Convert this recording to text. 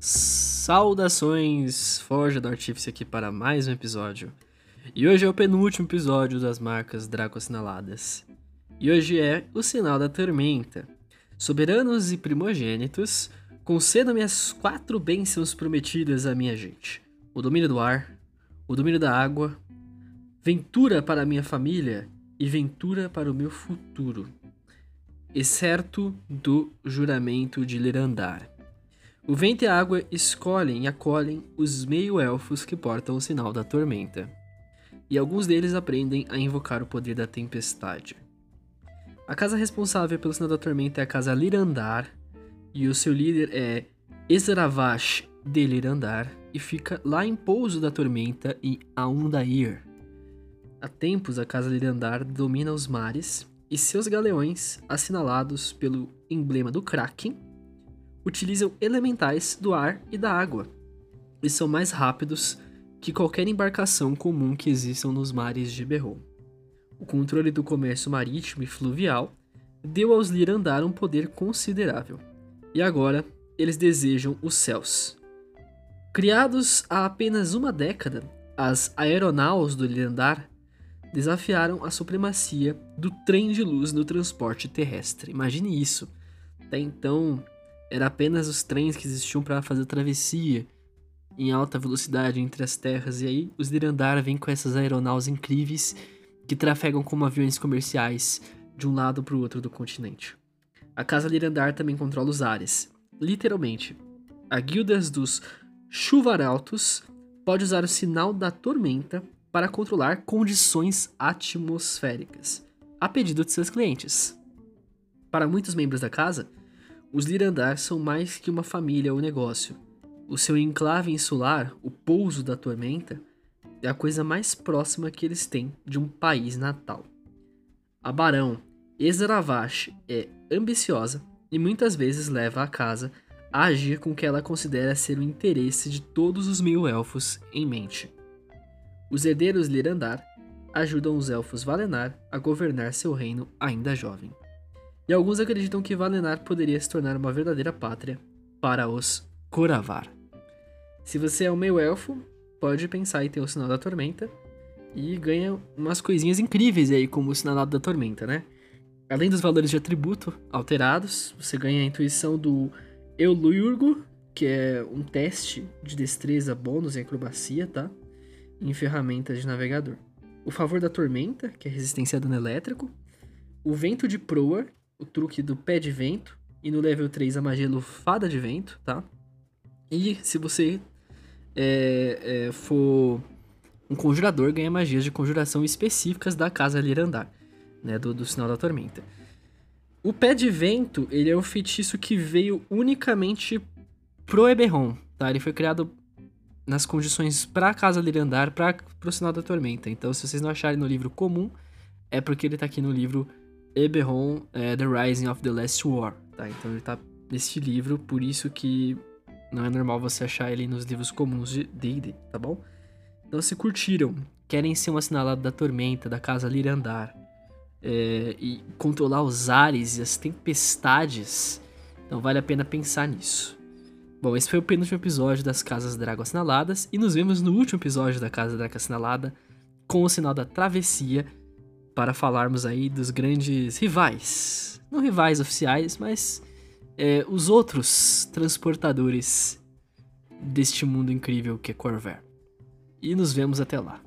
Saudações, Forja do Artífice aqui para mais um episódio. E hoje é o penúltimo episódio das marcas Draco Assinaladas. E hoje é o Sinal da Tormenta. Soberanos e primogênitos, concedam-me as quatro bênçãos prometidas à minha gente: o domínio do ar, o domínio da água, ventura para a minha família e ventura para o meu futuro, excerto do juramento de Lirandar. O vento e a água escolhem e acolhem os meio-elfos que portam o sinal da tormenta. E alguns deles aprendem a invocar o poder da tempestade. A casa responsável pelo sinal da tormenta é a casa Lirandar, e o seu líder é Ezravash de Lirandar, e fica lá em Pouso da Tormenta em Aundair. Há tempos a casa Lirandar domina os mares, e seus galeões, assinalados pelo emblema do Kraken, utilizam elementais do ar e da água, e são mais rápidos que qualquer embarcação comum que existam nos mares de Berron. O controle do comércio marítimo e fluvial deu aos Lirandar um poder considerável, e agora eles desejam os céus. Criados há apenas uma década, as aeronaus do Lirandar desafiaram a supremacia do trem de luz no transporte terrestre. Imagine isso. Até então, era apenas os trens que existiam para fazer travessia em alta velocidade entre as terras, e aí os Dirandar vêm com essas aeronaus incríveis que trafegam como aviões comerciais de um lado para o outro do continente. A Casa Lirandar também controla os ares, literalmente. A Guildas dos Chuvaraltos pode usar o sinal da tormenta para controlar condições atmosféricas, a pedido de seus clientes. Para muitos membros da casa, os Lirandar são mais que uma família ou negócio. O seu enclave insular, o pouso da tormenta, é a coisa mais próxima que eles têm de um país natal. A Barão Ezravash é ambiciosa e muitas vezes leva a casa a agir com o que ela considera ser o interesse de todos os meio-elfos em mente. Os herdeiros Lirandar ajudam os elfos Valenar a governar seu reino ainda jovem e alguns acreditam que Valenar poderia se tornar uma verdadeira pátria para os Koravar. Se você é um meio elfo, pode pensar em ter o sinal da tormenta e ganha umas coisinhas incríveis aí como o sinal da tormenta, né? Além dos valores de atributo alterados, você ganha a intuição do Eulurgo, que é um teste de destreza bônus em acrobacia, tá? Em ferramentas de navegador. O favor da tormenta, que é resistência a dano elétrico. O vento de proa, o truque do pé de vento. E no level 3 a magia lufada de vento, tá? E se você é, é, for um conjurador, ganha magias de conjuração específicas da casa Lirandar, né? Do, do sinal da tormenta. O pé de vento, ele é um feitiço que veio unicamente pro Eberron, tá? Ele foi criado nas condições pra casa Lirandar, pra, pro sinal da tormenta. Então, se vocês não acharem no livro comum, é porque ele tá aqui no livro Eberron, é, The Rising of the Last War, tá? Então ele tá nesse livro, por isso que não é normal você achar ele nos livros comuns de D&D, tá bom? Então se curtiram, querem ser um assinalado da tormenta, da casa Lirandar, é, e controlar os ares e as tempestades, então vale a pena pensar nisso. Bom, esse foi o penúltimo episódio das Casas Drago Assinaladas, e nos vemos no último episódio da Casa Drago Assinalada, com o sinal da travessia, para falarmos aí dos grandes rivais. Não rivais oficiais, mas é, os outros transportadores deste mundo incrível que é Corvair. E nos vemos até lá.